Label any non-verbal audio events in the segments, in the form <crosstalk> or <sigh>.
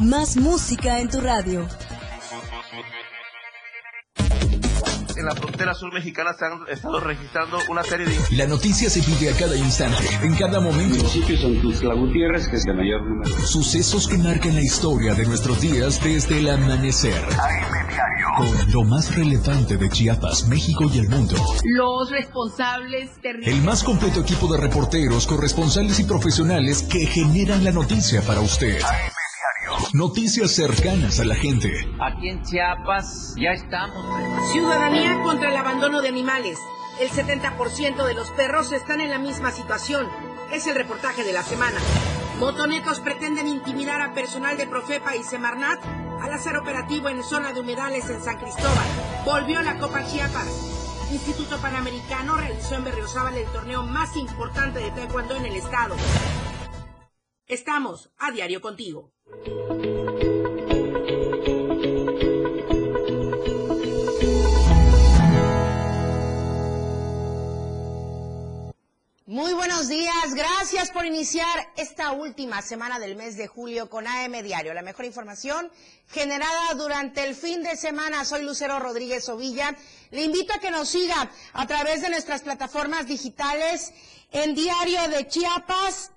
Más música en tu radio. en la frontera sur mexicana se han estado registrando una serie de... La noticia se vive a cada instante, en cada momento. Municipios son Tuxtla Gutiérrez, que es de mayor número. Sucesos que marcan la historia de nuestros días desde el amanecer. Con lo más relevante de Chiapas, México y el mundo. Los responsables terribles. El más completo equipo de reporteros, corresponsales y profesionales que generan la noticia para usted. Noticias cercanas a la gente. Aquí en Chiapas ya estamos. Ciudadanía contra el abandono de animales. El 70% de los perros están en la misma situación. Es el reportaje de la semana. Motonetos pretenden intimidar a personal de Profepa y Semarnat al hacer operativo en zona de humedales en San Cristóbal. Volvió la Copa Chiapas. Instituto Panamericano realizó en Berriozábal el torneo más importante de taekwondo en el estado. Estamos a diario contigo. Muy buenos días, gracias por iniciar esta última semana del mes de julio con AM Diario, la mejor información generada durante el fin de semana. Soy Lucero Rodríguez Ovilla. Le invito a que nos siga a través de nuestras plataformas digitales en Diario de Chiapas,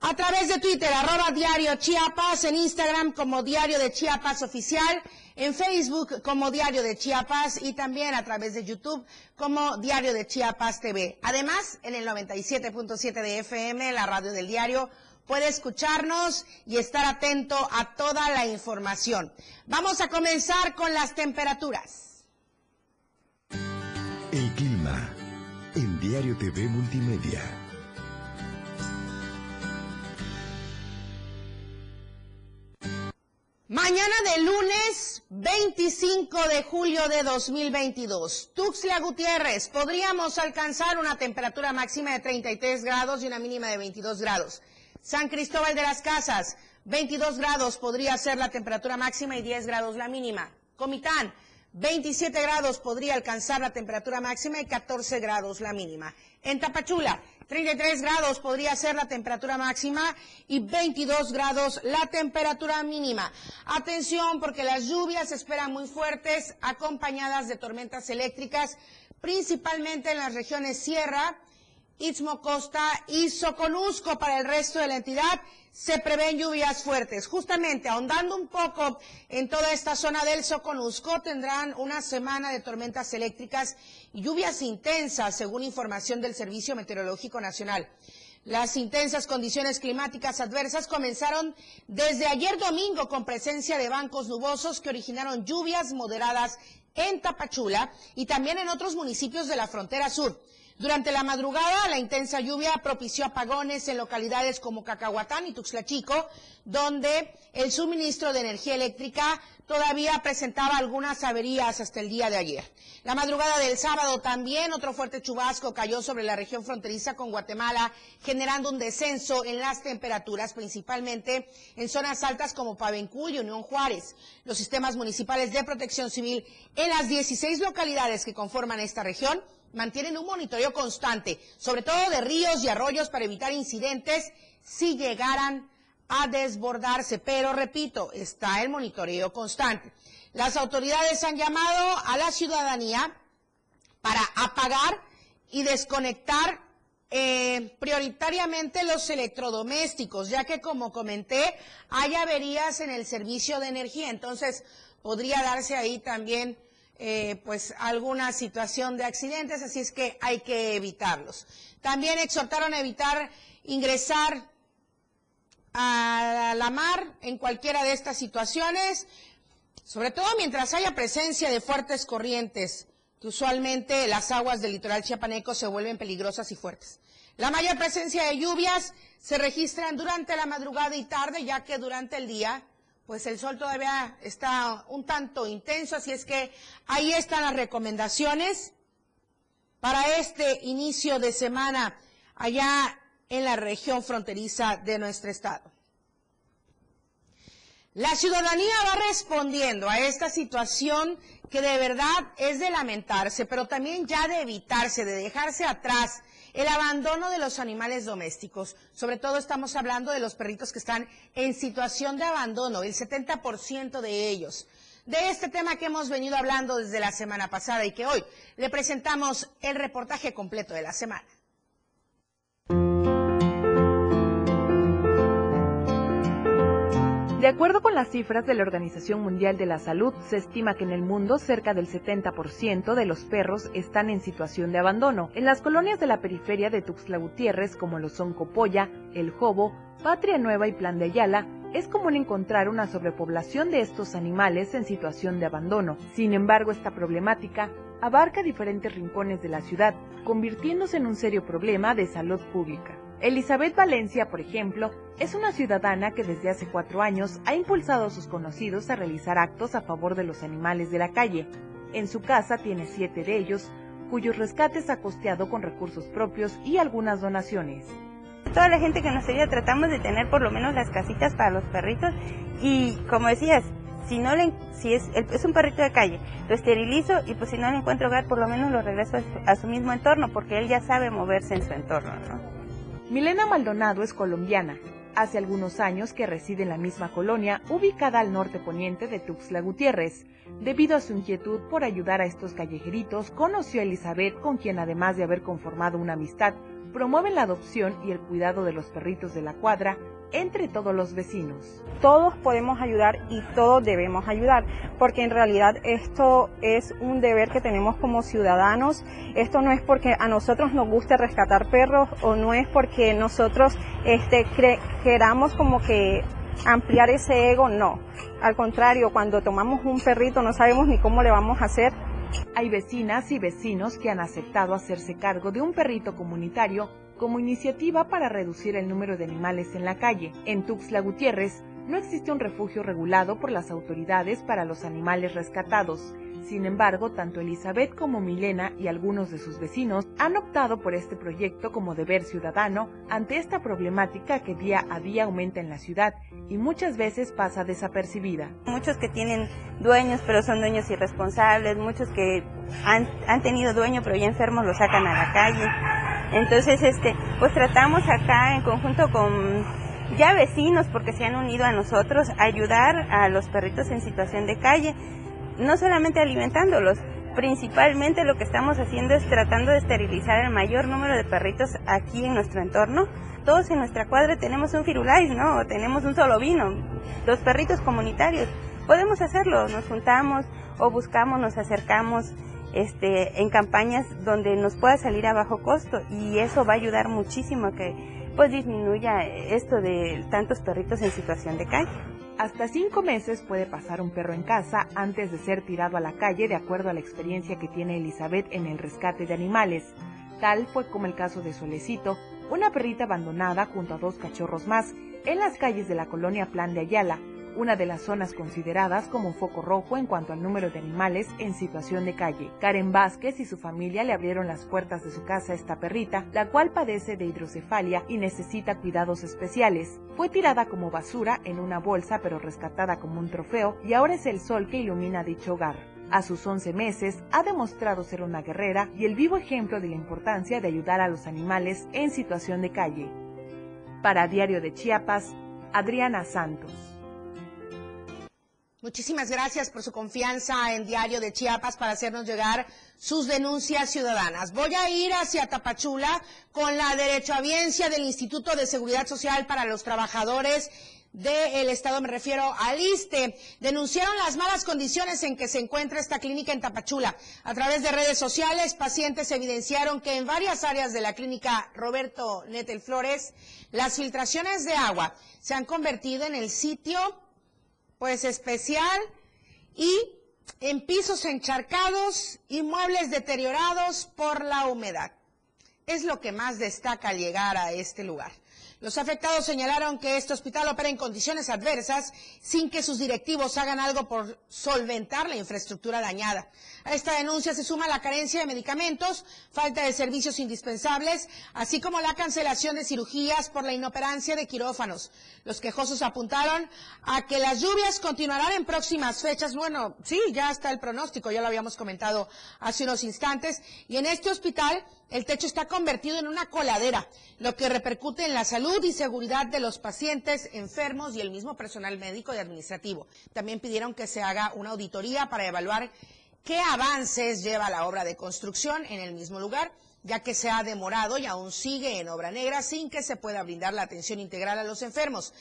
a través de Twitter, arroba Diario Chiapas, en Instagram como Diario de Chiapas Oficial, en Facebook como Diario de Chiapas y también a través de YouTube como Diario de Chiapas TV. Además, en el 97.7 de FM, la radio del diario, puede escucharnos y estar atento a toda la información. Vamos a comenzar con las temperaturas. El clima en Diario TV Multimedia. Mañana de lunes 25 de julio de 2022, Tuxtla Gutiérrez, podríamos alcanzar una temperatura máxima de 33 grados y una mínima de 22 grados. San Cristóbal de las Casas, 22 grados podría ser la temperatura máxima y 10 grados la mínima. Comitán, 27 grados podría alcanzar la temperatura máxima y 14 grados la mínima. En Tapachula, 33 grados podría ser la temperatura máxima y 22 grados la temperatura mínima. Atención porque las lluvias se esperan muy fuertes acompañadas de tormentas eléctricas, principalmente en las regiones Sierra, Istmo Costa y Soconusco. Para el resto de la entidad se prevén lluvias fuertes. Justamente ahondando un poco en toda esta zona del Soconusco, tendrán una semana de tormentas eléctricas y lluvias intensas, según información del Servicio Meteorológico Nacional. Las intensas condiciones climáticas adversas comenzaron desde ayer domingo con presencia de bancos nubosos que originaron lluvias moderadas en Tapachula y también en otros municipios de la frontera sur. Durante la madrugada, la intensa lluvia propició apagones en localidades como Cacahuatán y Tuxtla Chico, donde el suministro de energía eléctrica todavía presentaba algunas averías hasta el día de ayer. La madrugada del sábado también otro fuerte chubasco cayó sobre la región fronteriza con Guatemala, generando un descenso en las temperaturas, principalmente en zonas altas como Pavencú y Unión Juárez. Los sistemas municipales de protección civil en las 16 localidades que conforman esta región mantienen un monitoreo constante, sobre todo de ríos y arroyos para evitar incidentes si llegaran a desbordarse. Pero repito, está el monitoreo constante. Las autoridades han llamado a la ciudadanía para apagar y desconectar eh, prioritariamente los electrodomésticos, ya que como comenté, hay averías en el servicio de energía. Entonces, podría darse ahí también eh, pues alguna situación de accidentes, así es que hay que evitarlos. También exhortaron a evitar ingresar a la mar en cualquiera de estas situaciones, sobre todo mientras haya presencia de fuertes corrientes, que usualmente las aguas del litoral chiapaneco se vuelven peligrosas y fuertes. La mayor presencia de lluvias se registran durante la madrugada y tarde, ya que durante el día pues el sol todavía está un tanto intenso, así es que ahí están las recomendaciones para este inicio de semana allá en la región fronteriza de nuestro estado. La ciudadanía va respondiendo a esta situación que de verdad es de lamentarse, pero también ya de evitarse, de dejarse atrás el abandono de los animales domésticos. Sobre todo estamos hablando de los perritos que están en situación de abandono, el 70% de ellos. De este tema que hemos venido hablando desde la semana pasada y que hoy le presentamos el reportaje completo de la semana. De acuerdo con las cifras de la Organización Mundial de la Salud, se estima que en el mundo cerca del 70% de los perros están en situación de abandono. En las colonias de la periferia de Tuxtla Gutiérrez, como lo son Copolla, El Jobo, Patria Nueva y Plan de Ayala, es común encontrar una sobrepoblación de estos animales en situación de abandono. Sin embargo, esta problemática abarca diferentes rincones de la ciudad, convirtiéndose en un serio problema de salud pública. Elizabeth Valencia, por ejemplo, es una ciudadana que desde hace cuatro años ha impulsado a sus conocidos a realizar actos a favor de los animales de la calle. En su casa tiene siete de ellos, cuyos rescates ha costeado con recursos propios y algunas donaciones. Toda la gente que nos seguía tratamos de tener por lo menos las casitas para los perritos y como decías, si no le, si es, es un perrito de calle, lo esterilizo y pues si no le encuentro hogar por lo menos lo regreso a su, a su mismo entorno porque él ya sabe moverse en su entorno, ¿no? Milena Maldonado es colombiana. Hace algunos años que reside en la misma colonia, ubicada al norte poniente de Tuxtla Gutiérrez. Debido a su inquietud por ayudar a estos callejeritos, conoció a Elizabeth, con quien además de haber conformado una amistad, promueven la adopción y el cuidado de los perritos de la cuadra entre todos los vecinos. Todos podemos ayudar y todos debemos ayudar, porque en realidad esto es un deber que tenemos como ciudadanos. Esto no es porque a nosotros nos guste rescatar perros o no es porque nosotros este, queramos como que ampliar ese ego, no. Al contrario, cuando tomamos un perrito no sabemos ni cómo le vamos a hacer. Hay vecinas y vecinos que han aceptado hacerse cargo de un perrito comunitario como iniciativa para reducir el número de animales en la calle. En Tuxtla Gutiérrez no existe un refugio regulado por las autoridades para los animales rescatados. Sin embargo, tanto Elizabeth como Milena y algunos de sus vecinos han optado por este proyecto como deber ciudadano ante esta problemática que día a día aumenta en la ciudad y muchas veces pasa desapercibida. Muchos que tienen dueños pero son dueños irresponsables, muchos que han, han tenido dueño pero ya enfermos los sacan a la calle. Entonces, este, pues tratamos acá en conjunto con ya vecinos porque se han unido a nosotros ayudar a los perritos en situación de calle no solamente alimentándolos, principalmente lo que estamos haciendo es tratando de esterilizar el mayor número de perritos aquí en nuestro entorno. Todos en nuestra cuadra tenemos un firulais, ¿no? tenemos un solo vino, los perritos comunitarios. Podemos hacerlo, nos juntamos o buscamos, nos acercamos este, en campañas donde nos pueda salir a bajo costo y eso va a ayudar muchísimo a que pues disminuya esto de tantos perritos en situación de calle. Hasta cinco meses puede pasar un perro en casa antes de ser tirado a la calle, de acuerdo a la experiencia que tiene Elizabeth en el rescate de animales. Tal fue como el caso de Solecito, una perrita abandonada junto a dos cachorros más en las calles de la colonia Plan de Ayala, una de las zonas consideradas como foco rojo en cuanto al número de animales en situación de calle. Karen Vázquez y su familia le abrieron las puertas de su casa a esta perrita, la cual padece de hidrocefalia y necesita cuidados especiales. Fue tirada como basura en una bolsa pero rescatada como un trofeo y ahora es el sol que ilumina dicho hogar. A sus 11 meses ha demostrado ser una guerrera y el vivo ejemplo de la importancia de ayudar a los animales en situación de calle. Para Diario de Chiapas, Adriana Santos. Muchísimas gracias por su confianza en Diario de Chiapas para hacernos llegar sus denuncias ciudadanas. Voy a ir hacia Tapachula con la derechohabiencia del Instituto de Seguridad Social para los Trabajadores del Estado, me refiero al ISTE, denunciaron las malas condiciones en que se encuentra esta clínica en Tapachula. A través de redes sociales, pacientes evidenciaron que en varias áreas de la clínica Roberto Netel Flores, las filtraciones de agua se han convertido en el sitio pues especial y en pisos encharcados y muebles deteriorados por la humedad. Es lo que más destaca al llegar a este lugar. Los afectados señalaron que este hospital opera en condiciones adversas sin que sus directivos hagan algo por solventar la infraestructura dañada. A esta denuncia se suma la carencia de medicamentos, falta de servicios indispensables, así como la cancelación de cirugías por la inoperancia de quirófanos. Los quejosos apuntaron a que las lluvias continuarán en próximas fechas. Bueno, sí, ya está el pronóstico, ya lo habíamos comentado hace unos instantes. Y en este hospital el techo está convertido en una coladera, lo que repercute en la salud y seguridad de los pacientes, enfermos y el mismo personal médico y administrativo. También pidieron que se haga una auditoría para evaluar qué avances lleva la obra de construcción en el mismo lugar, ya que se ha demorado y aún sigue en obra negra sin que se pueda brindar la atención integral a los enfermos.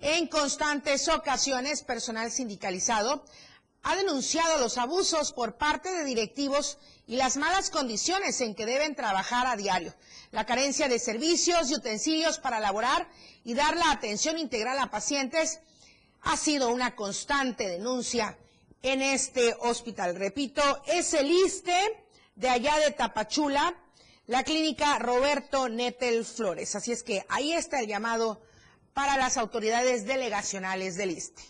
En constantes ocasiones, personal sindicalizado ha denunciado los abusos por parte de directivos y las malas condiciones en que deben trabajar a diario, la carencia de servicios y utensilios para laborar y dar la atención integral a pacientes ha sido una constante denuncia en este hospital. Repito, es el ISTE de allá de Tapachula, la clínica Roberto Netel Flores. Así es que ahí está el llamado para las autoridades delegacionales del ISTE.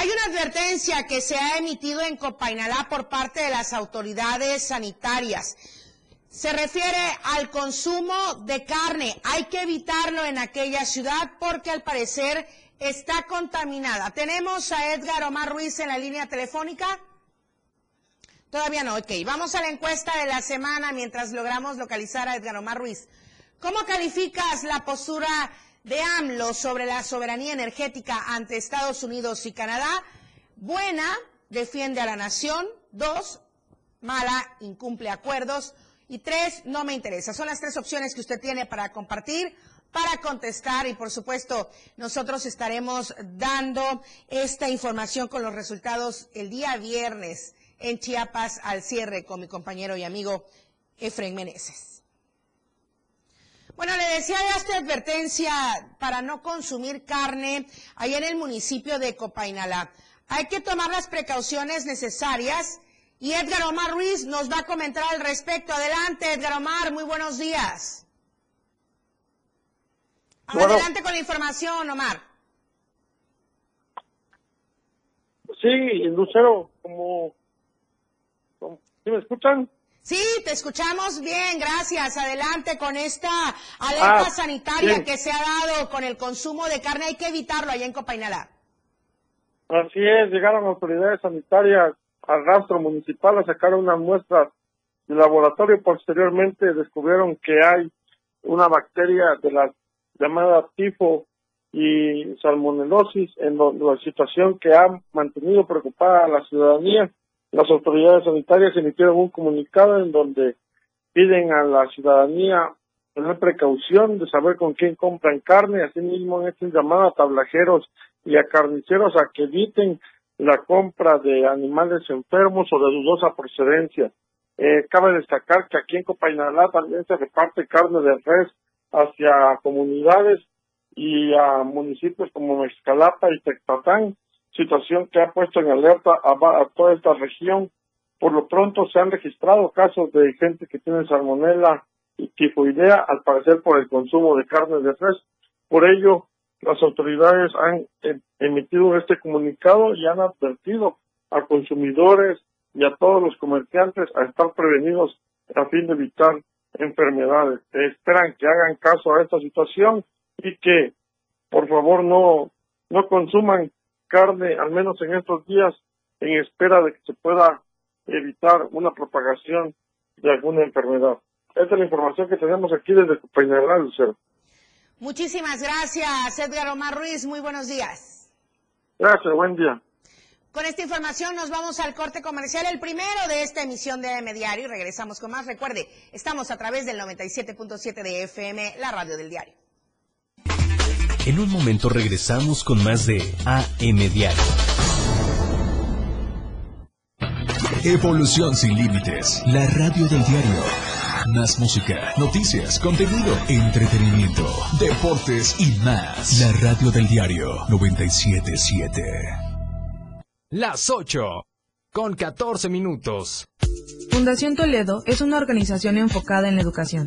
Hay una advertencia que se ha emitido en Copainalá por parte de las autoridades sanitarias. Se refiere al consumo de carne. Hay que evitarlo en aquella ciudad porque al parecer está contaminada. Tenemos a Edgar Omar Ruiz en la línea telefónica. Todavía no, ok. Vamos a la encuesta de la semana mientras logramos localizar a Edgar Omar Ruiz. ¿Cómo calificas la postura de AMLO sobre la soberanía energética ante Estados Unidos y Canadá. Buena, defiende a la nación. Dos, mala, incumple acuerdos. Y tres, no me interesa. Son las tres opciones que usted tiene para compartir, para contestar y por supuesto nosotros estaremos dando esta información con los resultados el día viernes en Chiapas al cierre con mi compañero y amigo Efraín Meneses. Bueno, le decía ya esta advertencia para no consumir carne ahí en el municipio de Copainalá. Hay que tomar las precauciones necesarias y Edgar Omar Ruiz nos va a comentar al respecto. Adelante, Edgar Omar, muy buenos días. Adelante con la información, Omar. Sí, Lucero, como, ¿sí me escuchan? Sí, te escuchamos bien, gracias. Adelante con esta alerta ah, sanitaria que se ha dado con el consumo de carne. Hay que evitarlo allá en Copainalá. Así es, llegaron autoridades sanitarias al rastro municipal a sacar unas muestras de laboratorio. Posteriormente descubrieron que hay una bacteria de la llamada tifo y salmonelosis, en la situación que ha mantenido preocupada a la ciudadanía las autoridades sanitarias emitieron un comunicado en donde piden a la ciudadanía tener precaución de saber con quién compran carne, asimismo hecho un llamado a tablajeros y a carniceros a que eviten la compra de animales enfermos o de dudosa procedencia. Eh, cabe destacar que aquí en Copainalá también se reparte carne de res hacia comunidades y a municipios como Mexcalapa y Tecpatán, situación que ha puesto en alerta a, toda esta región. Por lo pronto se han registrado casos de gente que tiene salmonela y tifoidea, al parecer por el consumo de carne de res. Por ello, las autoridades han eh, emitido este comunicado y han advertido a consumidores y a todos los comerciantes a estar prevenidos a fin de evitar enfermedades. Esperan que hagan caso a esta situación y que por favor no no consuman carne, al menos en estos días, en espera de que se pueda evitar una propagación de alguna enfermedad. Esta es la información que tenemos aquí desde Peñalá, Lucero. Muchísimas gracias, Edgar Omar Ruiz. Muy buenos días. Gracias, buen día. Con esta información nos vamos al corte comercial, el primero de esta emisión de AM Diario, y regresamos con más. Recuerde, estamos a través del 97.7 de FM, la radio del diario. En un momento regresamos con más de AM Diario. Evolución sin límites, la radio del diario. Más música, noticias, contenido, entretenimiento, deportes y más. La radio del diario 977. Las 8 con 14 minutos. Fundación Toledo es una organización enfocada en la educación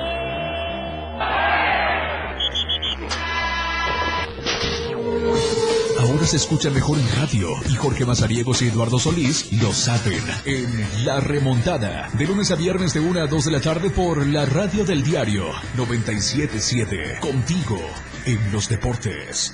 Se escucha mejor en radio y Jorge Mazariegos y Eduardo Solís lo saben en La Remontada. De lunes a viernes de 1 a 2 de la tarde por la radio del diario 977. Contigo en los deportes.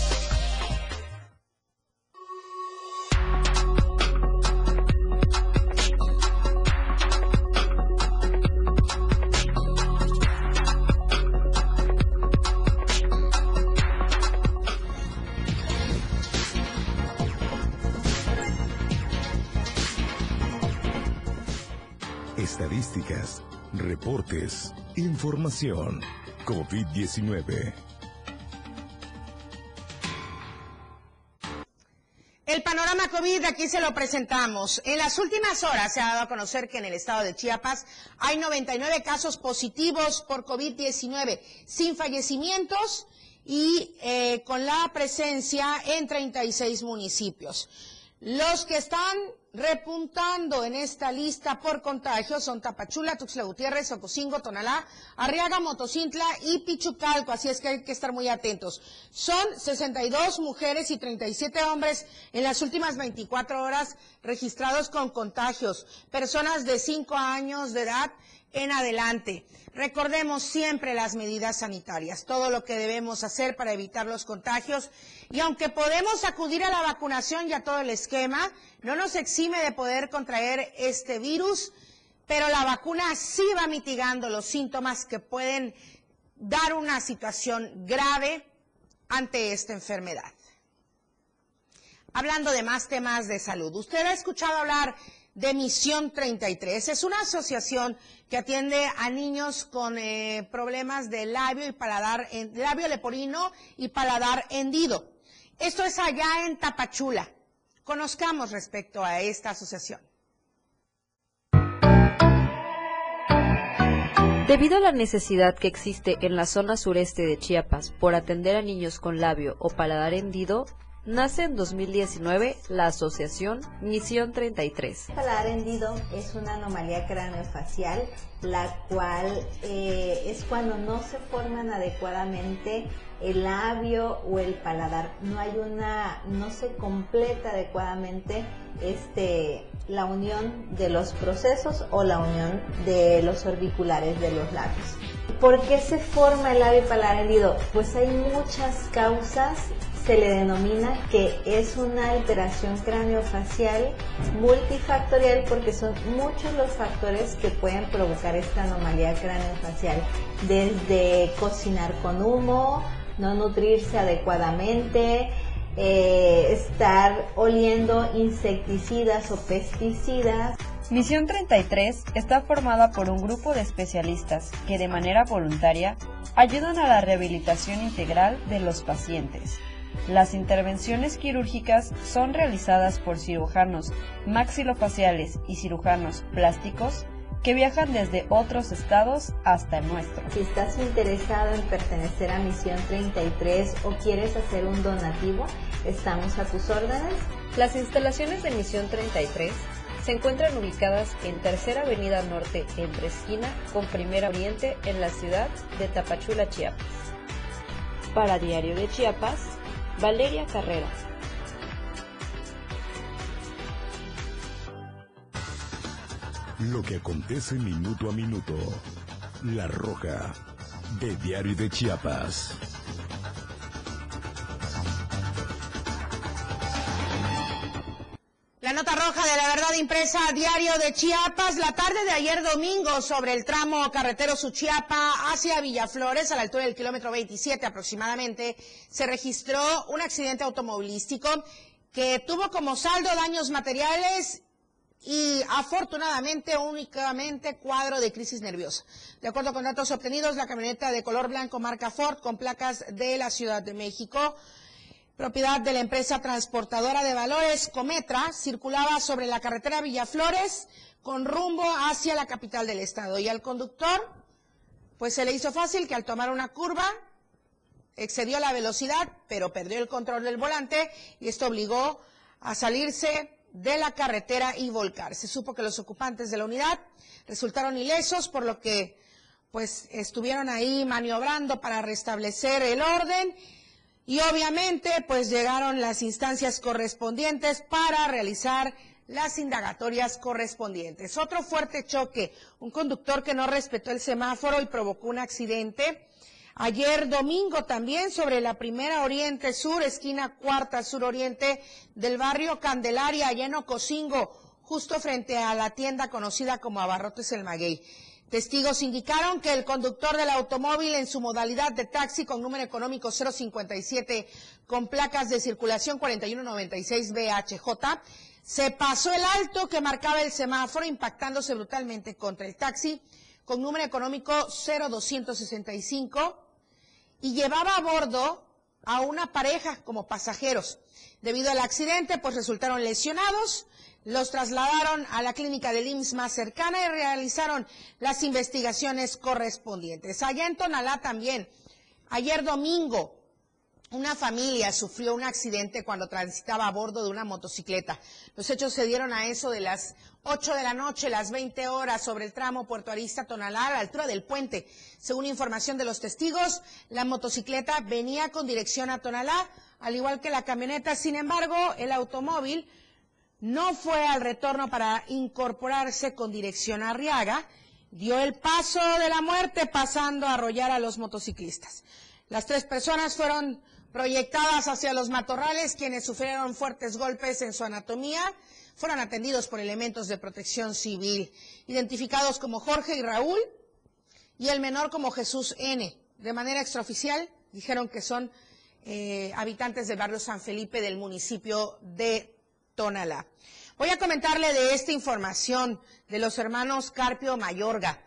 Información. COVID-19. El panorama COVID aquí se lo presentamos. En las últimas horas se ha dado a conocer que en el estado de Chiapas hay 99 casos positivos por COVID-19, sin fallecimientos y eh, con la presencia en 36 municipios. Los que están repuntando en esta lista por contagio son Tapachula, Tuxtla Gutiérrez, Ocosingo, Tonalá, Arriaga, Motocintla y Pichucalco, así es que hay que estar muy atentos. Son 62 mujeres y 37 hombres en las últimas 24 horas registrados con contagios, personas de 5 años de edad en adelante. Recordemos siempre las medidas sanitarias, todo lo que debemos hacer para evitar los contagios y aunque podemos acudir a la vacunación y a todo el esquema, no nos exime de poder contraer este virus, pero la vacuna sí va mitigando los síntomas que pueden dar una situación grave ante esta enfermedad. Hablando de más temas de salud, usted ha escuchado hablar de Misión 33. Es una asociación que atiende a niños con eh, problemas de labio y paladar, labio leporino y paladar hendido. Esto es allá en Tapachula. Conozcamos respecto a esta asociación. Debido a la necesidad que existe en la zona sureste de Chiapas por atender a niños con labio o paladar hendido, Nace en 2019 la asociación Misión 33. El paladar hendido es una anomalía craneofacial, la cual eh, es cuando no se forman adecuadamente el labio o el paladar. No hay una, no se completa adecuadamente este, la unión de los procesos o la unión de los orbiculares de los labios. ¿Por qué se forma el labio y paladar hendido? Pues hay muchas causas se le denomina que es una alteración craneofacial multifactorial porque son muchos los factores que pueden provocar esta anomalía craneofacial, desde cocinar con humo, no nutrirse adecuadamente, eh, estar oliendo insecticidas o pesticidas. Misión 33 está formada por un grupo de especialistas que de manera voluntaria ayudan a la rehabilitación integral de los pacientes. Las intervenciones quirúrgicas son realizadas por cirujanos maxilofaciales y cirujanos plásticos que viajan desde otros estados hasta el nuestro. Si estás interesado en pertenecer a Misión 33 o quieres hacer un donativo, estamos a tus órdenes. Las instalaciones de Misión 33 se encuentran ubicadas en Tercera Avenida Norte entre esquina con Primera Oriente en la ciudad de Tapachula, Chiapas. Para Diario de Chiapas, Valeria Carrera. Lo que acontece minuto a minuto. La Roja, de Diario de Chiapas. Impresa Diario de Chiapas, la tarde de ayer domingo sobre el tramo carretero Suchiapa hacia Villaflores, a la altura del kilómetro 27 aproximadamente, se registró un accidente automovilístico que tuvo como saldo daños materiales y afortunadamente únicamente cuadro de crisis nerviosa. De acuerdo con datos obtenidos, la camioneta de color blanco marca Ford con placas de la Ciudad de México, propiedad de la empresa transportadora de valores Cometra, circulaba sobre la carretera Villaflores con rumbo hacia la capital del estado y al conductor pues se le hizo fácil que al tomar una curva excedió la velocidad, pero perdió el control del volante y esto obligó a salirse de la carretera y volcar. Se supo que los ocupantes de la unidad resultaron ilesos, por lo que pues estuvieron ahí maniobrando para restablecer el orden y obviamente pues llegaron las instancias correspondientes para realizar las indagatorias correspondientes. Otro fuerte choque, un conductor que no respetó el semáforo y provocó un accidente. Ayer domingo también sobre la primera Oriente Sur, esquina cuarta Sur Oriente del barrio Candelaria, allá en Ocosingo, justo frente a la tienda conocida como Abarrotes El Maguey. Testigos indicaron que el conductor del automóvil en su modalidad de taxi con número económico 057 con placas de circulación 4196 BHJ se pasó el alto que marcaba el semáforo impactándose brutalmente contra el taxi con número económico 0265 y llevaba a bordo a una pareja como pasajeros. Debido al accidente, pues resultaron lesionados, los trasladaron a la clínica del IMSS más cercana y realizaron las investigaciones correspondientes. Allá en Tonalá también, ayer domingo, una familia sufrió un accidente cuando transitaba a bordo de una motocicleta. Los hechos se dieron a eso de las 8 de la noche, las 20 horas, sobre el tramo Puerto Arista-Tonalá, a la altura del puente. Según información de los testigos, la motocicleta venía con dirección a Tonalá, al igual que la camioneta. Sin embargo, el automóvil no fue al retorno para incorporarse con dirección a Arriaga, dio el paso de la muerte pasando a arrollar a los motociclistas. Las tres personas fueron proyectadas hacia los matorrales, quienes sufrieron fuertes golpes en su anatomía, fueron atendidos por elementos de protección civil, identificados como Jorge y Raúl, y el menor como Jesús N. De manera extraoficial, dijeron que son eh, habitantes del barrio San Felipe del municipio de Tonalá. Voy a comentarle de esta información de los hermanos Carpio Mayorga.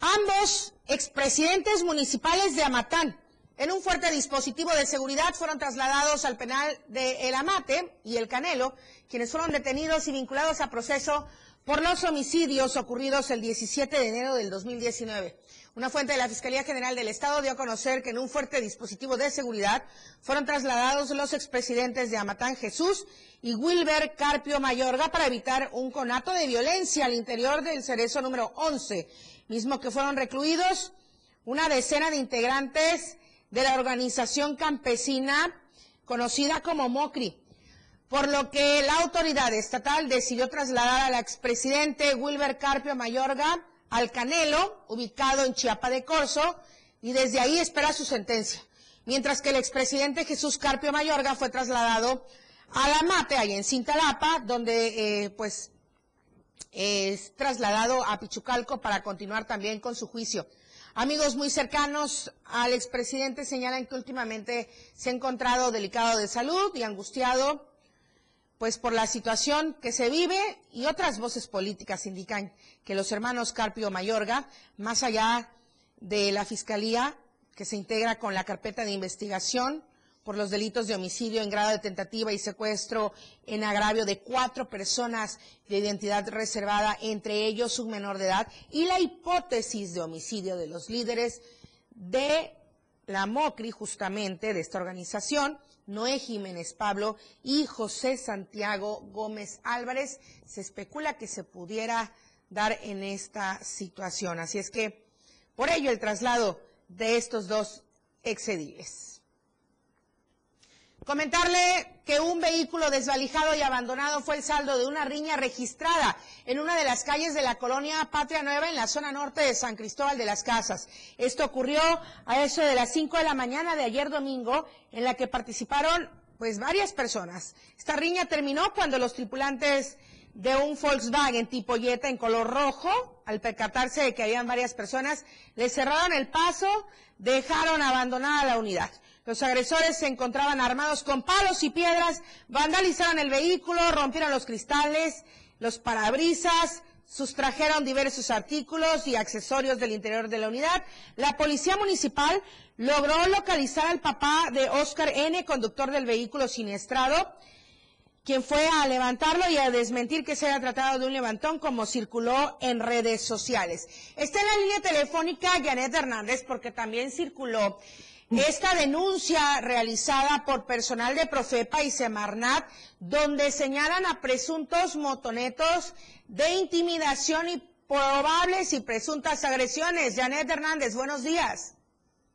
Ambos expresidentes municipales de Amatán en un fuerte dispositivo de seguridad fueron trasladados al penal de El Amate y El Canelo, quienes fueron detenidos y vinculados a proceso por los homicidios ocurridos el 17 de enero del 2019. Una fuente de la Fiscalía General del Estado dio a conocer que en un fuerte dispositivo de seguridad fueron trasladados los expresidentes de Amatán Jesús y Wilber Carpio Mayorga para evitar un conato de violencia al interior del cerezo número 11, mismo que fueron recluidos una decena de integrantes de la organización campesina conocida como MOCRI, por lo que la autoridad estatal decidió trasladar al expresidente Wilber Carpio Mayorga al Canelo, ubicado en Chiapa de Corzo, y desde ahí espera su sentencia, mientras que el expresidente Jesús Carpio Mayorga fue trasladado a la Mate, ahí en Cintalapa, donde eh, pues es trasladado a Pichucalco para continuar también con su juicio. Amigos muy cercanos al expresidente señalan que últimamente se ha encontrado delicado de salud y angustiado pues por la situación que se vive y otras voces políticas indican que los hermanos Carpio Mayorga, más allá de la Fiscalía que se integra con la carpeta de investigación por los delitos de homicidio en grado de tentativa y secuestro en agravio de cuatro personas de identidad reservada, entre ellos un menor de edad, y la hipótesis de homicidio de los líderes de la MOCRI, justamente, de esta organización, Noé Jiménez Pablo y José Santiago Gómez Álvarez. Se especula que se pudiera dar en esta situación. Así es que, por ello, el traslado de estos dos excedibles. Comentarle que un vehículo desvalijado y abandonado fue el saldo de una riña registrada en una de las calles de la colonia Patria Nueva en la zona norte de San Cristóbal de las Casas. Esto ocurrió a eso de las 5 de la mañana de ayer domingo, en la que participaron pues varias personas. Esta riña terminó cuando los tripulantes de un Volkswagen tipo Jetta en color rojo, al percatarse de que habían varias personas, le cerraron el paso, dejaron abandonada la unidad. Los agresores se encontraban armados con palos y piedras, vandalizaron el vehículo, rompieron los cristales, los parabrisas, sustrajeron diversos artículos y accesorios del interior de la unidad. La policía municipal logró localizar al papá de Oscar N., conductor del vehículo siniestrado, quien fue a levantarlo y a desmentir que se haya tratado de un levantón como circuló en redes sociales. Está en la línea telefónica Janet Hernández porque también circuló esta denuncia realizada por personal de Profepa y Semarnat, donde señalan a presuntos motonetos de intimidación y probables y presuntas agresiones. Janet Hernández, buenos días.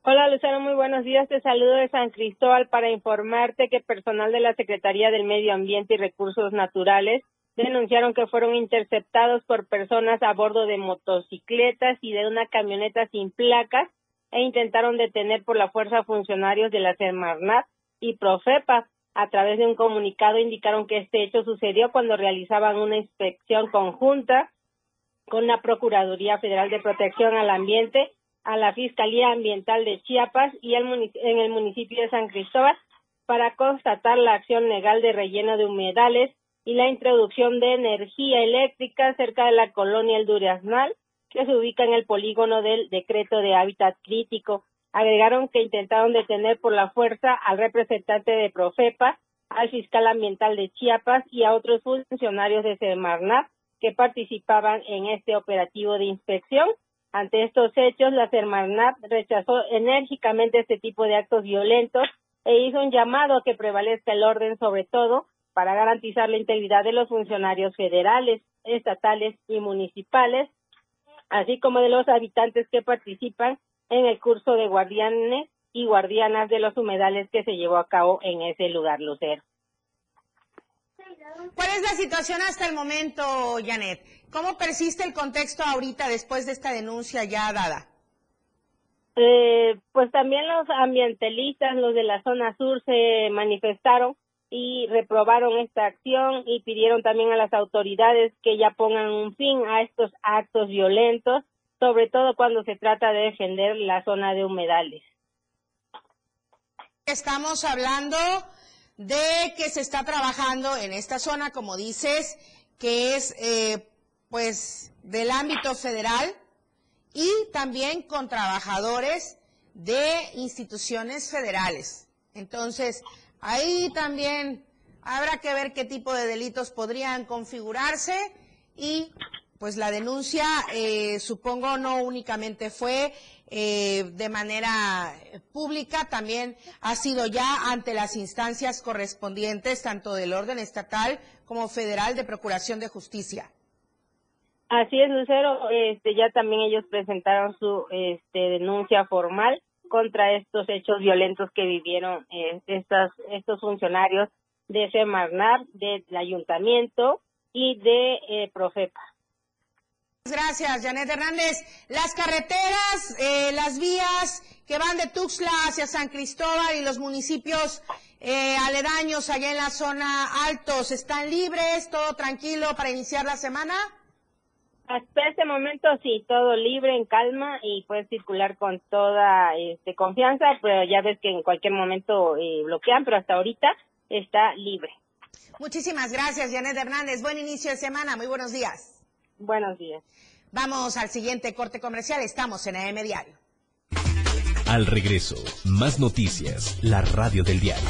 Hola Lucero, muy buenos días. Te saludo de San Cristóbal para informarte que personal de la Secretaría del Medio Ambiente y Recursos Naturales denunciaron que fueron interceptados por personas a bordo de motocicletas y de una camioneta sin placas e intentaron detener por la fuerza funcionarios de la Semarnat y Profepa. A través de un comunicado indicaron que este hecho sucedió cuando realizaban una inspección conjunta con la Procuraduría Federal de Protección al Ambiente, a la Fiscalía Ambiental de Chiapas y en el municipio de San Cristóbal para constatar la acción legal de relleno de humedales y la introducción de energía eléctrica cerca de la colonia El Duraznal que se ubica en el polígono del decreto de hábitat crítico. Agregaron que intentaron detener por la fuerza al representante de Profepa, al fiscal ambiental de Chiapas y a otros funcionarios de Semarnat que participaban en este operativo de inspección. Ante estos hechos, la Semarnat rechazó enérgicamente este tipo de actos violentos e hizo un llamado a que prevalezca el orden, sobre todo para garantizar la integridad de los funcionarios federales, estatales y municipales, así como de los habitantes que participan en el curso de guardianes y guardianas de los humedales que se llevó a cabo en ese lugar, Lucero. ¿Cuál es la situación hasta el momento, Janet? ¿Cómo persiste el contexto ahorita después de esta denuncia ya dada? Eh, pues también los ambientalistas, los de la zona sur, se manifestaron y reprobaron esta acción y pidieron también a las autoridades que ya pongan un fin a estos actos violentos, sobre todo cuando se trata de defender la zona de humedales. Estamos hablando de que se está trabajando en esta zona, como dices, que es eh, pues del ámbito federal y también con trabajadores de instituciones federales. Entonces, Ahí también habrá que ver qué tipo de delitos podrían configurarse y pues la denuncia eh, supongo no únicamente fue eh, de manera pública, también ha sido ya ante las instancias correspondientes tanto del orden estatal como federal de Procuración de Justicia. Así es, Lucero. Este, ya también ellos presentaron su este, denuncia formal contra estos hechos violentos que vivieron eh, estas, estos funcionarios de Semarnat, del ayuntamiento y de eh, Profepa. Gracias, Janet Hernández. Las carreteras, eh, las vías que van de Tuxtla hacia San Cristóbal y los municipios eh, aledaños allá en la zona altos, ¿están libres? ¿Todo tranquilo para iniciar la semana? Hasta este momento sí, todo libre, en calma y puedes circular con toda este, confianza, pero ya ves que en cualquier momento eh, bloquean, pero hasta ahorita está libre. Muchísimas gracias, Janet Hernández. Buen inicio de semana. Muy buenos días. Buenos días. Vamos al siguiente corte comercial. Estamos en AM Diario. Al regreso, más noticias, la radio del diario.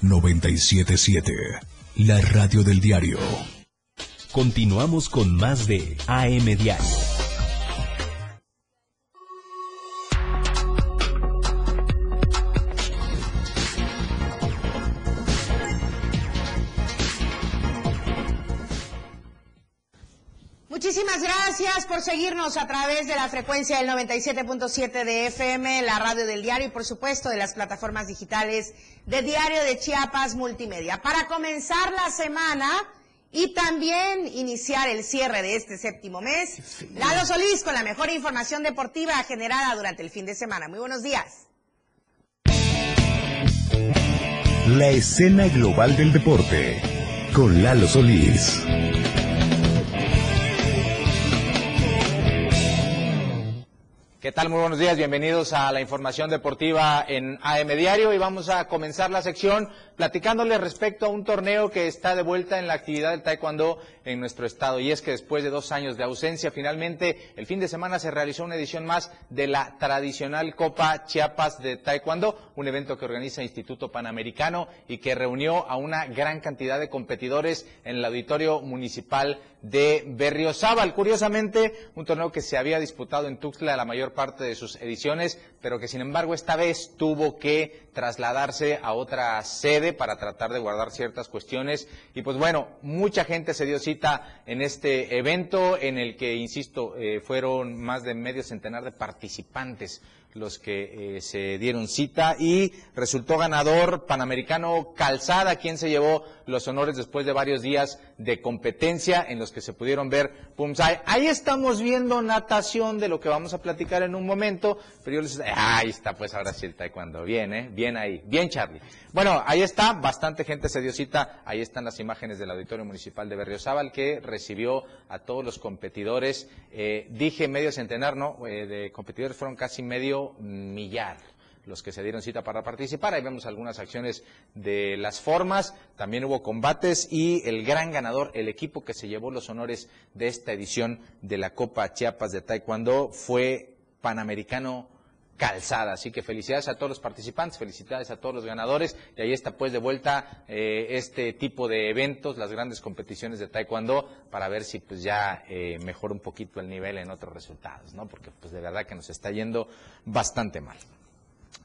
977 La radio del diario. Continuamos con más de AM Diario. Por seguirnos a través de la frecuencia del 97.7 de FM, la radio del diario y por supuesto de las plataformas digitales de Diario de Chiapas Multimedia. Para comenzar la semana y también iniciar el cierre de este séptimo mes, Lalo Solís con la mejor información deportiva generada durante el fin de semana. Muy buenos días. La escena global del deporte con Lalo Solís. ¿Qué tal? Muy buenos días, bienvenidos a la información deportiva en AM Diario y vamos a comenzar la sección platicándoles respecto a un torneo que está de vuelta en la actividad del taekwondo en nuestro estado y es que después de dos años de ausencia finalmente el fin de semana se realizó una edición más de la tradicional Copa Chiapas de Taekwondo, un evento que organiza Instituto Panamericano y que reunió a una gran cantidad de competidores en el auditorio municipal de Berriozábal. Curiosamente, un torneo que se había disputado en Tuxtla la mayor parte de sus ediciones, pero que sin embargo esta vez tuvo que trasladarse a otra sede para tratar de guardar ciertas cuestiones. Y pues bueno, mucha gente se dio cita en este evento en el que, insisto, eh, fueron más de medio centenar de participantes los que eh, se dieron cita y resultó ganador Panamericano Calzada, quien se llevó los honores después de varios días de competencia en los que se pudieron ver Pumsai. Ahí estamos viendo natación de lo que vamos a platicar en un momento, pero yo les ahí está pues ahora sí el taekwondo, bien, ¿eh? bien ahí, bien Charlie. Bueno, ahí está, bastante gente se dio cita, ahí están las imágenes del Auditorio Municipal de Berriozábal que recibió a todos los competidores, eh, dije medio centenar, ¿no? Eh, de competidores fueron casi medio millar los que se dieron cita para participar. Ahí vemos algunas acciones de las formas, también hubo combates y el gran ganador, el equipo que se llevó los honores de esta edición de la Copa Chiapas de Taekwondo fue Panamericano calzada. Así que felicidades a todos los participantes, felicidades a todos los ganadores. Y ahí está pues de vuelta eh, este tipo de eventos, las grandes competiciones de Taekwondo, para ver si pues ya eh, mejora un poquito el nivel en otros resultados, ¿no? Porque pues de verdad que nos está yendo bastante mal.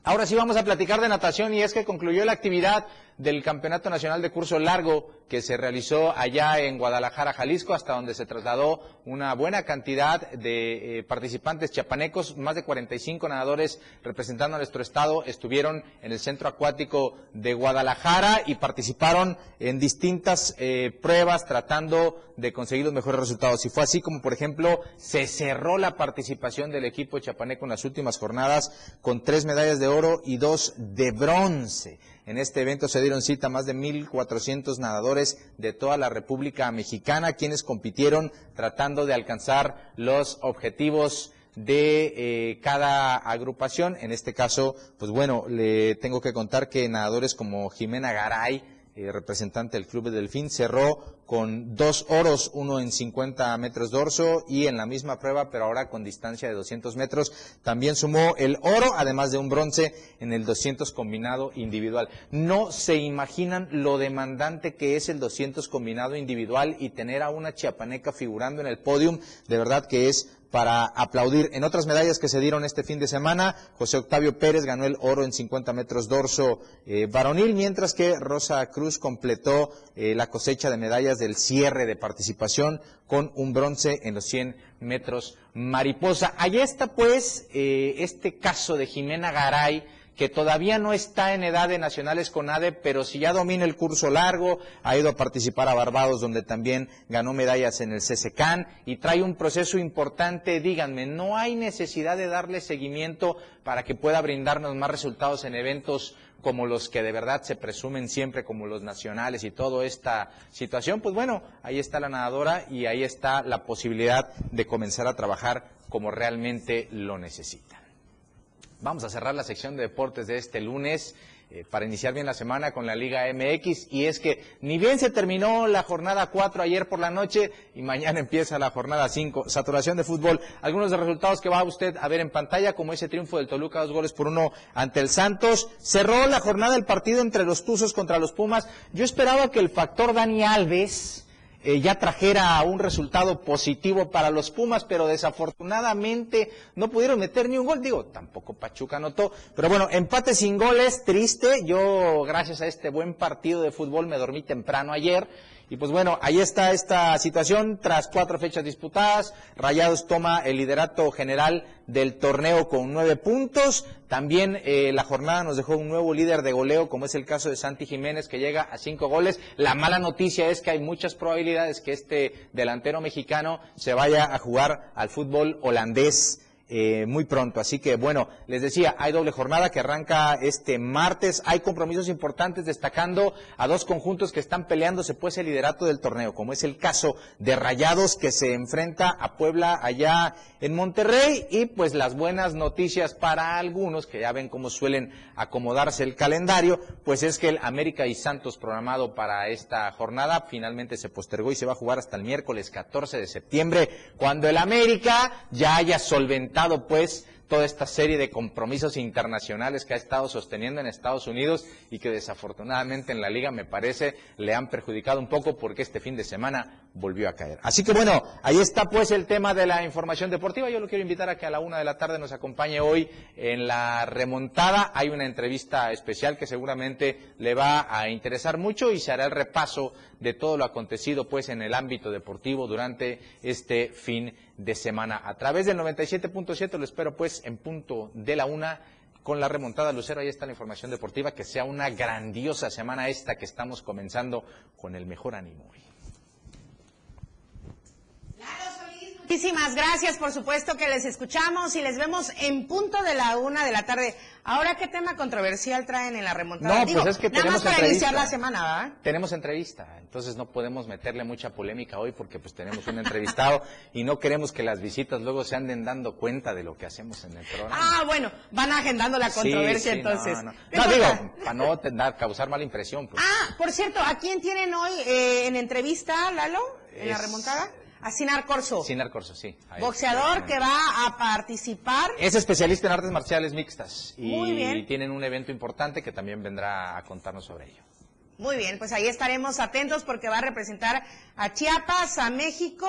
Ahora sí vamos a platicar de natación y es que concluyó la actividad del Campeonato Nacional de Curso Largo que se realizó allá en Guadalajara, Jalisco, hasta donde se trasladó una buena cantidad de eh, participantes chiapanecos. Más de 45 nadadores representando a nuestro estado estuvieron en el Centro Acuático de Guadalajara y participaron en distintas eh, pruebas tratando de conseguir los mejores resultados. Y fue así como, por ejemplo, se cerró la participación del equipo chiapaneco en las últimas jornadas con tres medallas de oro y dos de bronce. En este evento se dieron cita más de 1.400 nadadores de toda la República Mexicana, quienes compitieron tratando de alcanzar los objetivos de eh, cada agrupación. En este caso, pues bueno, le tengo que contar que nadadores como Jimena Garay, eh, representante del Club de Delfín, cerró con dos oros, uno en 50 metros dorso y en la misma prueba, pero ahora con distancia de 200 metros. También sumó el oro, además de un bronce en el 200 combinado individual. No se imaginan lo demandante que es el 200 combinado individual y tener a una chiapaneca figurando en el podium, de verdad que es para aplaudir. En otras medallas que se dieron este fin de semana, José Octavio Pérez ganó el oro en 50 metros dorso eh, varonil, mientras que Rosa Cruz completó eh, la cosecha de medallas del cierre de participación con un bronce en los 100 metros mariposa. Allá está pues eh, este caso de Jimena Garay, que todavía no está en edad de nacionales con ADE, pero si ya domina el curso largo, ha ido a participar a Barbados, donde también ganó medallas en el CCCAN y trae un proceso importante. Díganme, ¿no hay necesidad de darle seguimiento para que pueda brindarnos más resultados en eventos como los que de verdad se presumen siempre como los nacionales y toda esta situación? Pues bueno, ahí está la nadadora y ahí está la posibilidad de comenzar a trabajar como realmente lo necesita. Vamos a cerrar la sección de deportes de este lunes eh, para iniciar bien la semana con la Liga MX y es que ni bien se terminó la jornada 4 ayer por la noche y mañana empieza la jornada 5, saturación de fútbol. Algunos de los resultados que va usted a ver en pantalla como ese triunfo del Toluca, dos goles por uno ante el Santos. Cerró la jornada del partido entre los Tuzos contra los Pumas. Yo esperaba que el factor Dani Alves eh, ya trajera un resultado positivo para los Pumas, pero desafortunadamente no pudieron meter ni un gol. Digo, tampoco Pachuca anotó. Pero bueno, empate sin goles, triste. Yo, gracias a este buen partido de fútbol, me dormí temprano ayer y pues bueno, ahí está esta situación. Tras cuatro fechas disputadas, Rayados toma el liderato general del torneo con nueve puntos. También eh, la jornada nos dejó un nuevo líder de goleo, como es el caso de Santi Jiménez, que llega a cinco goles. La mala noticia es que hay muchas probabilidades que este delantero mexicano se vaya a jugar al fútbol holandés eh, muy pronto. Así que bueno, les decía, hay doble jornada que arranca este martes. Hay compromisos importantes destacando a dos conjuntos que están peleándose pues el liderato del torneo, como es el caso de Rayados que se enfrenta a Puebla allá en Monterrey y pues las buenas noticias para algunos que ya ven cómo suelen acomodarse el calendario, pues es que el América y Santos programado para esta jornada finalmente se postergó y se va a jugar hasta el miércoles 14 de septiembre, cuando el América ya haya solventado pues toda esta serie de compromisos internacionales que ha estado sosteniendo en Estados Unidos y que desafortunadamente en la liga me parece le han perjudicado un poco porque este fin de semana volvió a caer. Así que bueno, ahí está pues el tema de la información deportiva. Yo lo quiero invitar a que a la una de la tarde nos acompañe hoy en la remontada. Hay una entrevista especial que seguramente le va a interesar mucho y se hará el repaso de todo lo acontecido pues en el ámbito deportivo durante este fin de semana. A través del 97.7 lo espero pues en punto de la una con la remontada Lucero. Ahí está la información deportiva. Que sea una grandiosa semana esta que estamos comenzando con el mejor ánimo hoy. Muchísimas gracias, por supuesto que les escuchamos y les vemos en punto de la una de la tarde. Ahora, ¿qué tema controversial traen en la remontada? No, pues es que nada tenemos más para entrevista. iniciar la semana, ¿verdad? Tenemos entrevista, entonces no podemos meterle mucha polémica hoy porque pues tenemos un entrevistado y no queremos que las visitas luego se anden dando cuenta de lo que hacemos en el programa. Ah, bueno, van agendando la controversia sí, entonces. No, digo, para no tener- causar mala impresión. Pues. Ah, por cierto, ¿a quién tienen hoy eh, en entrevista, Lalo, en la remontada? A Sinar Corso, Sinar Corso, sí. Ahí. boxeador que va a participar. Es especialista en artes marciales mixtas y Muy bien. tienen un evento importante que también vendrá a contarnos sobre ello. Muy bien, pues ahí estaremos atentos porque va a representar a Chiapas, a México,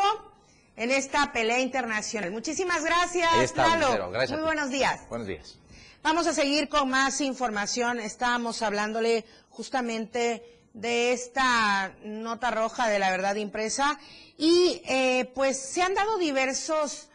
en esta pelea internacional. Muchísimas gracias, Ahí está, Lalo. Lucero, gracias Muy buenos días. Buenos días. Vamos a seguir con más información. Estábamos hablándole justamente de esta nota roja de la verdad impresa y eh, pues se han dado diversos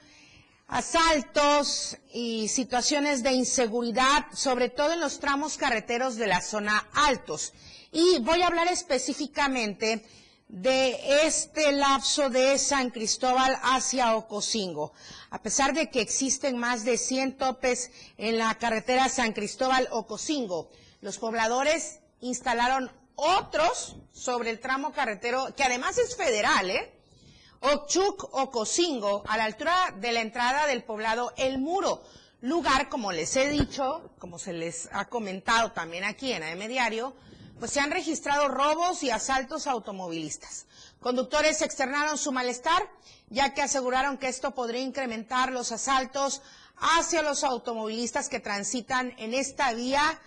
asaltos y situaciones de inseguridad, sobre todo en los tramos carreteros de la zona altos. Y voy a hablar específicamente de este lapso de San Cristóbal hacia Ocosingo. A pesar de que existen más de 100 topes en la carretera San Cristóbal-Ocosingo, los pobladores instalaron otros sobre el tramo carretero, que además es federal, ¿eh? Ochuc Ocosingo, a la altura de la entrada del poblado El Muro, lugar, como les he dicho, como se les ha comentado también aquí en AM Diario, pues se han registrado robos y asaltos a automovilistas. Conductores externaron su malestar, ya que aseguraron que esto podría incrementar los asaltos hacia los automovilistas que transitan en esta vía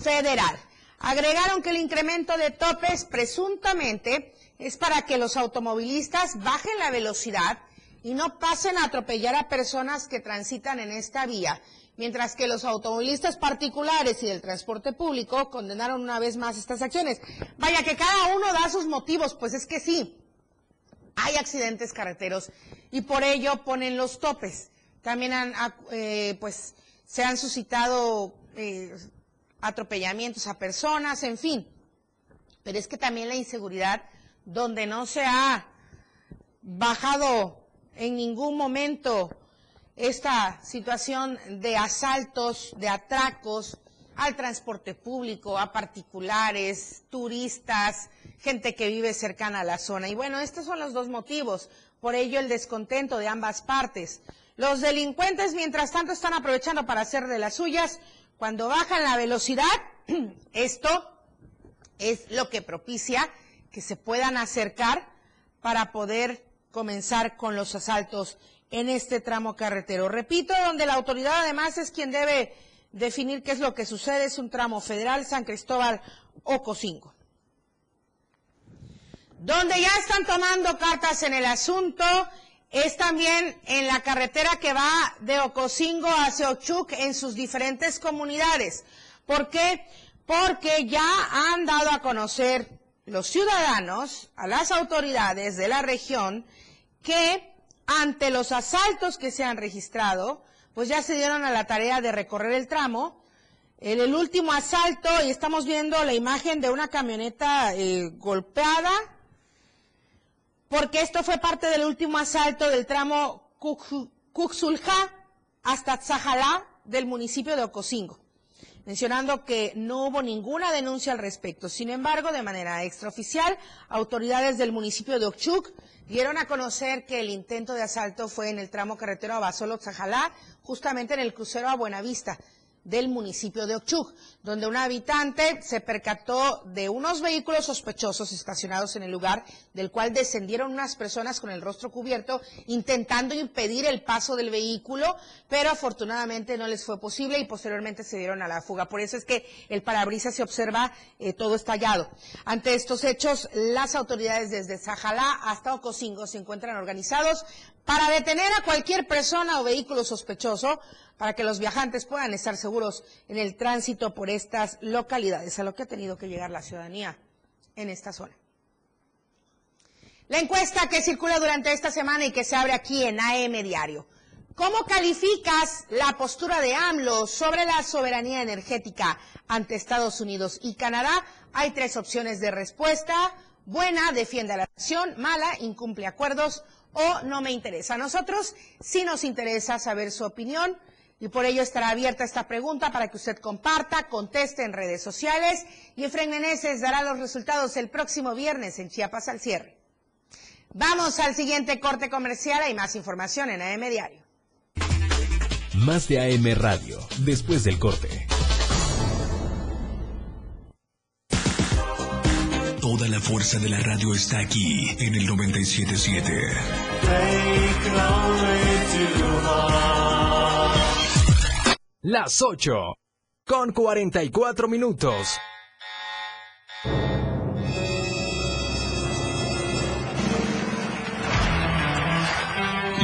federal. Agregaron que el incremento de topes presuntamente es para que los automovilistas bajen la velocidad y no pasen a atropellar a personas que transitan en esta vía, mientras que los automovilistas particulares y del transporte público condenaron una vez más estas acciones. Vaya que cada uno da sus motivos, pues es que sí, hay accidentes carreteros y por ello ponen los topes. También han, eh, pues, se han suscitado eh, atropellamientos a personas, en fin. Pero es que también la inseguridad, donde no se ha bajado en ningún momento esta situación de asaltos, de atracos al transporte público, a particulares, turistas, gente que vive cercana a la zona. Y bueno, estos son los dos motivos. Por ello el descontento de ambas partes. Los delincuentes, mientras tanto, están aprovechando para hacer de las suyas. Cuando bajan la velocidad, <clears throat> esto es lo que propicia que se puedan acercar para poder comenzar con los asaltos en este tramo carretero. Repito, donde la autoridad además es quien debe definir qué es lo que sucede, es un tramo federal San Cristóbal Ocosingo. Donde ya están tomando cartas en el asunto es también en la carretera que va de Ocosingo hacia Ochuc en sus diferentes comunidades. ¿Por qué? Porque ya han dado a conocer los ciudadanos a las autoridades de la región que ante los asaltos que se han registrado, pues ya se dieron a la tarea de recorrer el tramo. En el último asalto, y estamos viendo la imagen de una camioneta eh, golpeada, porque esto fue parte del último asalto del tramo Cuxulja hasta Tzajalá del municipio de Ocosingo, mencionando que no hubo ninguna denuncia al respecto. Sin embargo, de manera extraoficial, autoridades del municipio de Ochuc dieron a conocer que el intento de asalto fue en el tramo carretero Abasolo-Tzajalá, justamente en el crucero a Buenavista. Del municipio de Ochuc, donde un habitante se percató de unos vehículos sospechosos estacionados en el lugar, del cual descendieron unas personas con el rostro cubierto intentando impedir el paso del vehículo, pero afortunadamente no les fue posible y posteriormente se dieron a la fuga. Por eso es que el parabrisas se observa eh, todo estallado. Ante estos hechos, las autoridades desde Sajalá hasta Ocosingo se encuentran organizados para detener a cualquier persona o vehículo sospechoso para que los viajantes puedan estar seguros en el tránsito por estas localidades, a lo que ha tenido que llegar la ciudadanía en esta zona. La encuesta que circula durante esta semana y que se abre aquí en AM Diario. ¿Cómo calificas la postura de AMLO sobre la soberanía energética ante Estados Unidos y Canadá? Hay tres opciones de respuesta. Buena, defiende la nación. Mala, incumple acuerdos. O no me interesa. A nosotros sí nos interesa saber su opinión y por ello estará abierta esta pregunta para que usted comparta, conteste en redes sociales y Efraín Meneses dará los resultados el próximo viernes en Chiapas al cierre. Vamos al siguiente corte comercial, hay más información en AM Diario. Más de AM Radio, después del corte. Toda la fuerza de la radio está aquí en el 977. Las 8 con 44 minutos.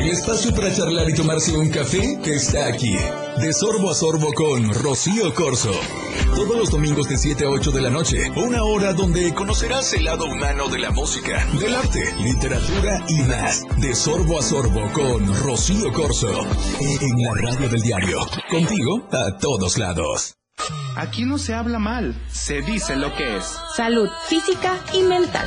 El espacio para charlar y tomarse un café que está aquí. De sorbo a sorbo con Rocío Corso. Todos los domingos de 7 a 8 de la noche. Una hora donde conocerás el lado humano de la música, del arte, literatura y más. De sorbo a sorbo con Rocío Corso. En la radio del diario. Contigo a todos lados. Aquí no se habla mal, se dice lo que es. Salud física y mental.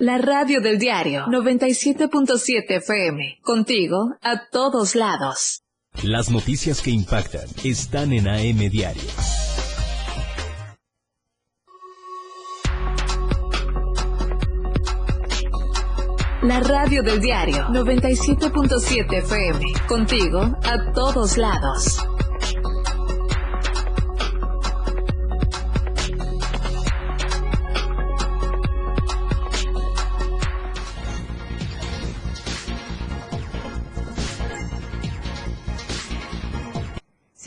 La radio del diario 97.7 FM. Contigo a todos lados. Las noticias que impactan están en AM Diario. La radio del diario 97.7 FM. Contigo a todos lados.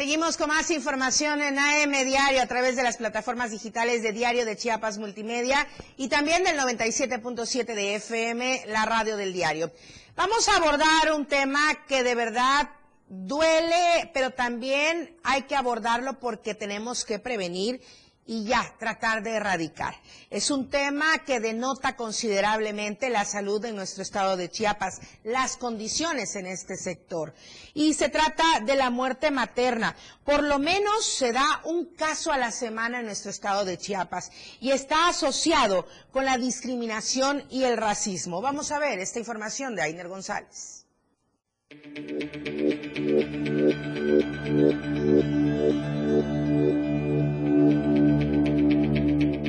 Seguimos con más información en AM Diario a través de las plataformas digitales de Diario de Chiapas Multimedia y también del 97.7 de FM, la radio del diario. Vamos a abordar un tema que de verdad duele, pero también hay que abordarlo porque tenemos que prevenir y ya tratar de erradicar. Es un tema que denota considerablemente la salud de nuestro estado de Chiapas, las condiciones en este sector. Y se trata de la muerte materna. Por lo menos se da un caso a la semana en nuestro estado de Chiapas y está asociado con la discriminación y el racismo. Vamos a ver esta información de Ainer González.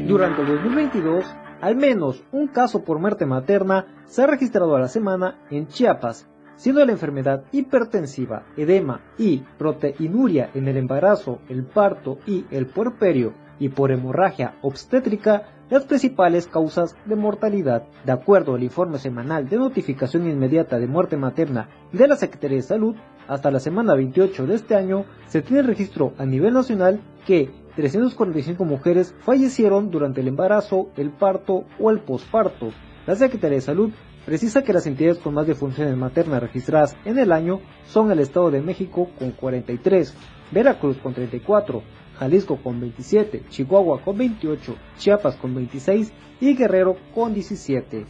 Durante el 2022, al menos un caso por muerte materna se ha registrado a la semana en Chiapas, siendo la enfermedad hipertensiva, edema y proteinuria en el embarazo, el parto y el puerperio y por hemorragia obstétrica las principales causas de mortalidad. De acuerdo al informe semanal de notificación inmediata de muerte materna de la Secretaría de Salud, hasta la semana 28 de este año se tiene registro a nivel nacional que 345 mujeres fallecieron durante el embarazo, el parto o el posparto. La Secretaría de Salud precisa que las entidades con más defunciones maternas registradas en el año son el Estado de México con 43, Veracruz con 34, Jalisco con 27, Chihuahua con 28, Chiapas con 26 y Guerrero con 17.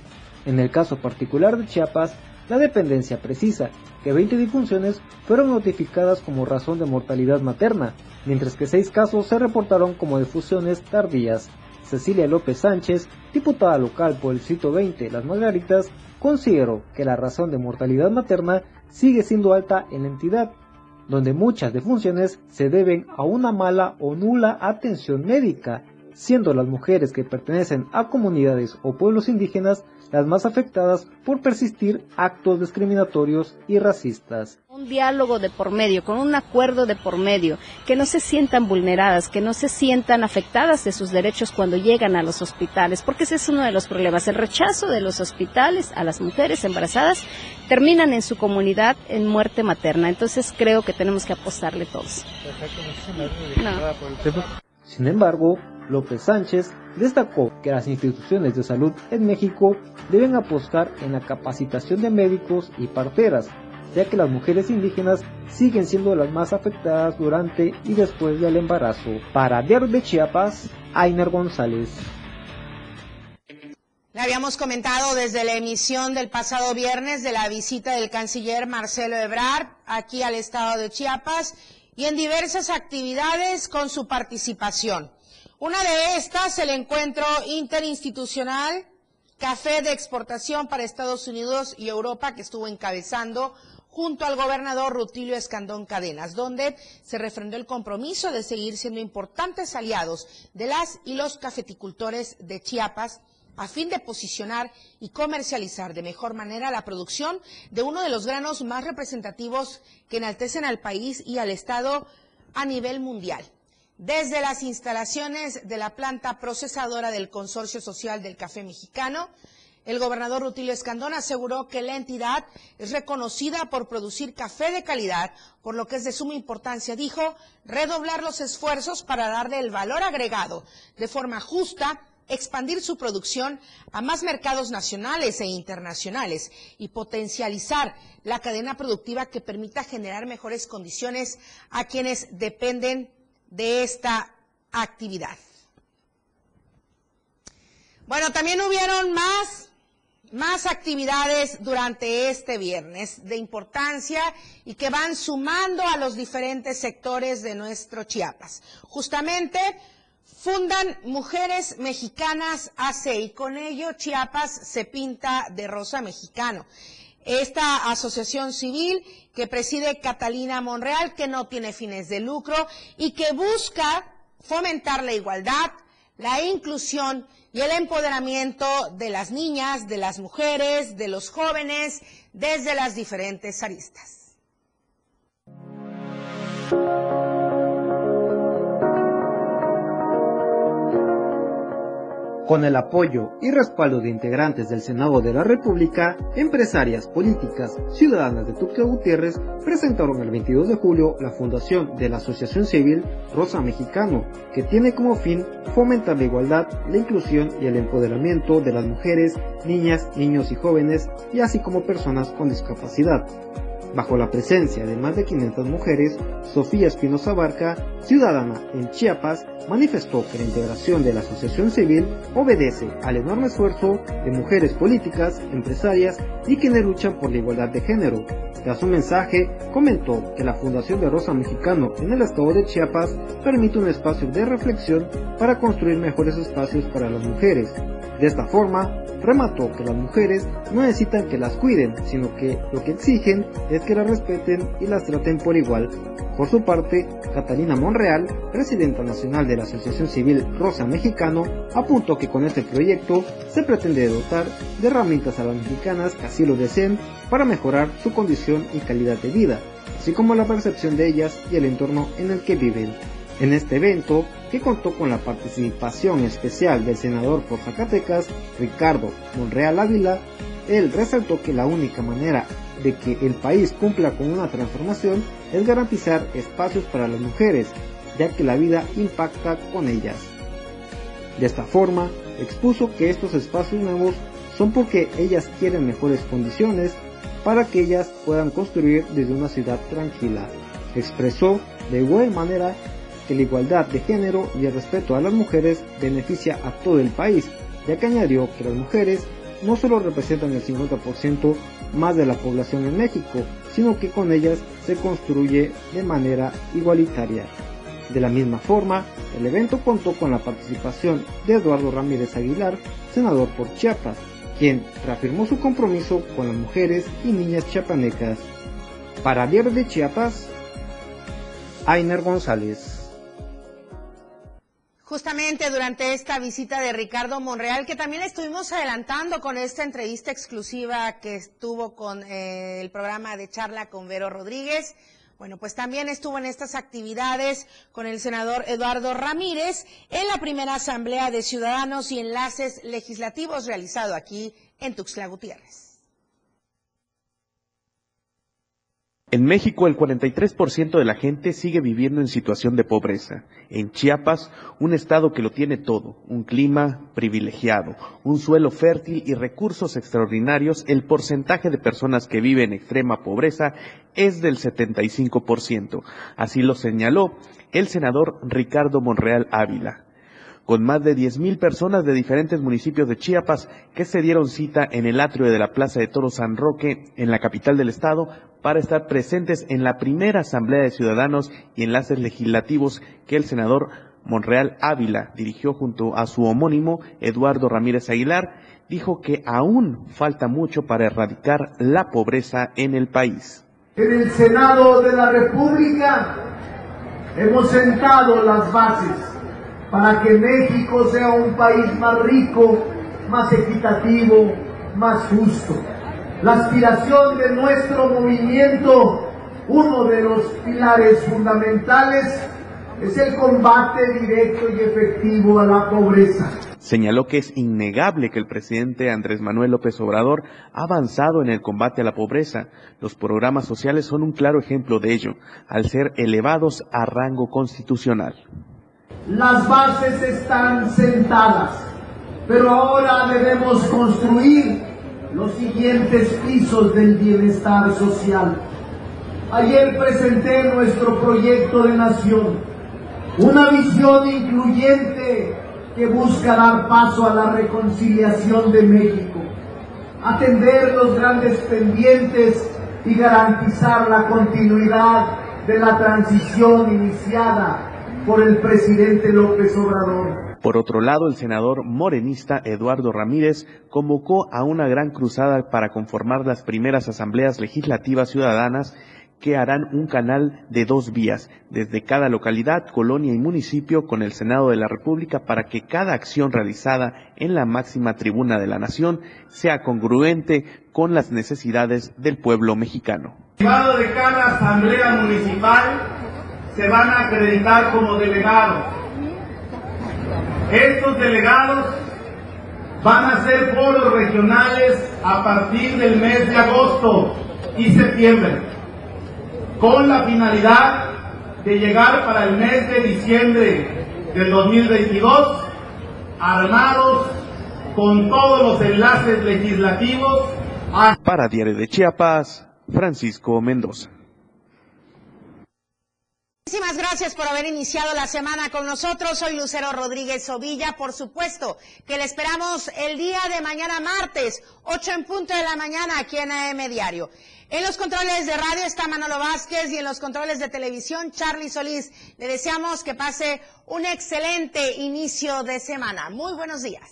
En el caso particular de Chiapas, la dependencia precisa que 20 difunciones fueron notificadas como razón de mortalidad materna, mientras que 6 casos se reportaron como difusiones tardías. Cecilia López Sánchez, diputada local por el sitio 20 Las Margaritas, consideró que la razón de mortalidad materna sigue siendo alta en la entidad, donde muchas defunciones se deben a una mala o nula atención médica, siendo las mujeres que pertenecen a comunidades o pueblos indígenas las más afectadas por persistir actos discriminatorios y racistas. Un diálogo de por medio, con un acuerdo de por medio, que no se sientan vulneradas, que no se sientan afectadas de sus derechos cuando llegan a los hospitales, porque ese es uno de los problemas. El rechazo de los hospitales a las mujeres embarazadas terminan en su comunidad en muerte materna. Entonces creo que tenemos que apostarle todos. Sin embargo, López Sánchez destacó que las instituciones de salud en México deben apostar en la capacitación de médicos y parteras, ya que las mujeres indígenas siguen siendo las más afectadas durante y después del embarazo. Para Diario de Chiapas, Ainer González. Le habíamos comentado desde la emisión del pasado viernes de la visita del canciller Marcelo Ebrard aquí al estado de Chiapas y en diversas actividades con su participación. Una de estas, el encuentro interinstitucional Café de Exportación para Estados Unidos y Europa, que estuvo encabezando junto al gobernador Rutilio Escandón Cadenas, donde se refrendó el compromiso de seguir siendo importantes aliados de las y los cafeticultores de Chiapas a fin de posicionar y comercializar de mejor manera la producción de uno de los granos más representativos que enaltecen al país y al Estado a nivel mundial desde las instalaciones de la planta procesadora del Consorcio Social del Café Mexicano, el gobernador Rutilio Escandón aseguró que la entidad es reconocida por producir café de calidad, por lo que es de suma importancia, dijo, redoblar los esfuerzos para darle el valor agregado de forma justa, expandir su producción a más mercados nacionales e internacionales y potencializar la cadena productiva que permita generar mejores condiciones a quienes dependen de esta actividad. Bueno, también hubieron más, más actividades durante este viernes de importancia y que van sumando a los diferentes sectores de nuestro Chiapas. Justamente fundan Mujeres Mexicanas AC y con ello Chiapas se pinta de rosa mexicano esta asociación civil que preside Catalina Monreal, que no tiene fines de lucro y que busca fomentar la igualdad, la inclusión y el empoderamiento de las niñas, de las mujeres, de los jóvenes, desde las diferentes aristas. Con el apoyo y respaldo de integrantes del Senado de la República, empresarias políticas ciudadanas de Tuxtla Gutiérrez presentaron el 22 de julio la fundación de la Asociación Civil Rosa Mexicano, que tiene como fin fomentar la igualdad, la inclusión y el empoderamiento de las mujeres, niñas, niños y jóvenes, y así como personas con discapacidad. Bajo la presencia de más de 500 mujeres, Sofía Espinosa Barca, ciudadana en Chiapas, manifestó que la integración de la asociación civil obedece al enorme esfuerzo de mujeres políticas, empresarias y quienes luchan por la igualdad de género. Tras su mensaje, comentó que la Fundación de Rosa Mexicano en el estado de Chiapas permite un espacio de reflexión para construir mejores espacios para las mujeres. De esta forma, remató que las mujeres no necesitan que las cuiden, sino que lo que exigen es que las respeten y las traten por igual. Por su parte, Catalina Monreal, presidenta nacional de la Asociación Civil Rosa Mexicano, apuntó que con este proyecto se pretende dotar de herramientas a las mexicanas que así lo deseen para mejorar su condición y calidad de vida, así como la percepción de ellas y el entorno en el que viven. En este evento, que contó con la participación especial del senador por Zacatecas, Ricardo Monreal Ávila, él resaltó que la única manera de que el país cumpla con una transformación es garantizar espacios para las mujeres, ya que la vida impacta con ellas. De esta forma, expuso que estos espacios nuevos son porque ellas quieren mejores condiciones para que ellas puedan construir desde una ciudad tranquila. Expresó de igual manera que la igualdad de género y el respeto a las mujeres beneficia a todo el país, ya que añadió que las mujeres no solo representan el 50% más de la población en México, sino que con ellas se construye de manera igualitaria. De la misma forma, el evento contó con la participación de Eduardo Ramírez Aguilar, senador por Chiapas, quien reafirmó su compromiso con las mujeres y niñas chiapanecas. Para Diario de Chiapas, Ainer González. Justamente durante esta visita de Ricardo Monreal, que también estuvimos adelantando con esta entrevista exclusiva que estuvo con eh, el programa de charla con Vero Rodríguez. Bueno, pues también estuvo en estas actividades con el senador Eduardo Ramírez en la primera Asamblea de Ciudadanos y Enlaces Legislativos realizado aquí en Tuxtla Gutiérrez. En México, el 43% de la gente sigue viviendo en situación de pobreza. En Chiapas, un estado que lo tiene todo, un clima privilegiado, un suelo fértil y recursos extraordinarios, el porcentaje de personas que viven en extrema pobreza es del 75%. Así lo señaló el senador Ricardo Monreal Ávila con más de 10.000 personas de diferentes municipios de Chiapas que se dieron cita en el atrio de la Plaza de Toro San Roque, en la capital del estado, para estar presentes en la primera Asamblea de Ciudadanos y Enlaces Legislativos que el senador Monreal Ávila dirigió junto a su homónimo Eduardo Ramírez Aguilar, dijo que aún falta mucho para erradicar la pobreza en el país. En el Senado de la República hemos sentado las bases para que México sea un país más rico, más equitativo, más justo. La aspiración de nuestro movimiento, uno de los pilares fundamentales, es el combate directo y efectivo a la pobreza. Señaló que es innegable que el presidente Andrés Manuel López Obrador ha avanzado en el combate a la pobreza. Los programas sociales son un claro ejemplo de ello, al ser elevados a rango constitucional. Las bases están sentadas, pero ahora debemos construir los siguientes pisos del bienestar social. Ayer presenté nuestro proyecto de nación, una visión incluyente que busca dar paso a la reconciliación de México, atender los grandes pendientes y garantizar la continuidad de la transición iniciada por el presidente López Obrador. Por otro lado, el senador morenista Eduardo Ramírez convocó a una gran cruzada para conformar las primeras asambleas legislativas ciudadanas que harán un canal de dos vías desde cada localidad, colonia y municipio con el Senado de la República para que cada acción realizada en la máxima tribuna de la nación sea congruente con las necesidades del pueblo mexicano. de cada asamblea municipal se van a acreditar como delegados. Estos delegados van a ser foros regionales a partir del mes de agosto y septiembre, con la finalidad de llegar para el mes de diciembre del 2022 armados con todos los enlaces legislativos. Para Diario de Chiapas, Francisco Mendoza. Muchísimas gracias por haber iniciado la semana con nosotros. Soy Lucero Rodríguez Ovilla. Por supuesto que le esperamos el día de mañana martes, 8 en punto de la mañana aquí en AM Diario. En los controles de radio está Manolo Vázquez y en los controles de televisión Charlie Solís. Le deseamos que pase un excelente inicio de semana. Muy buenos días.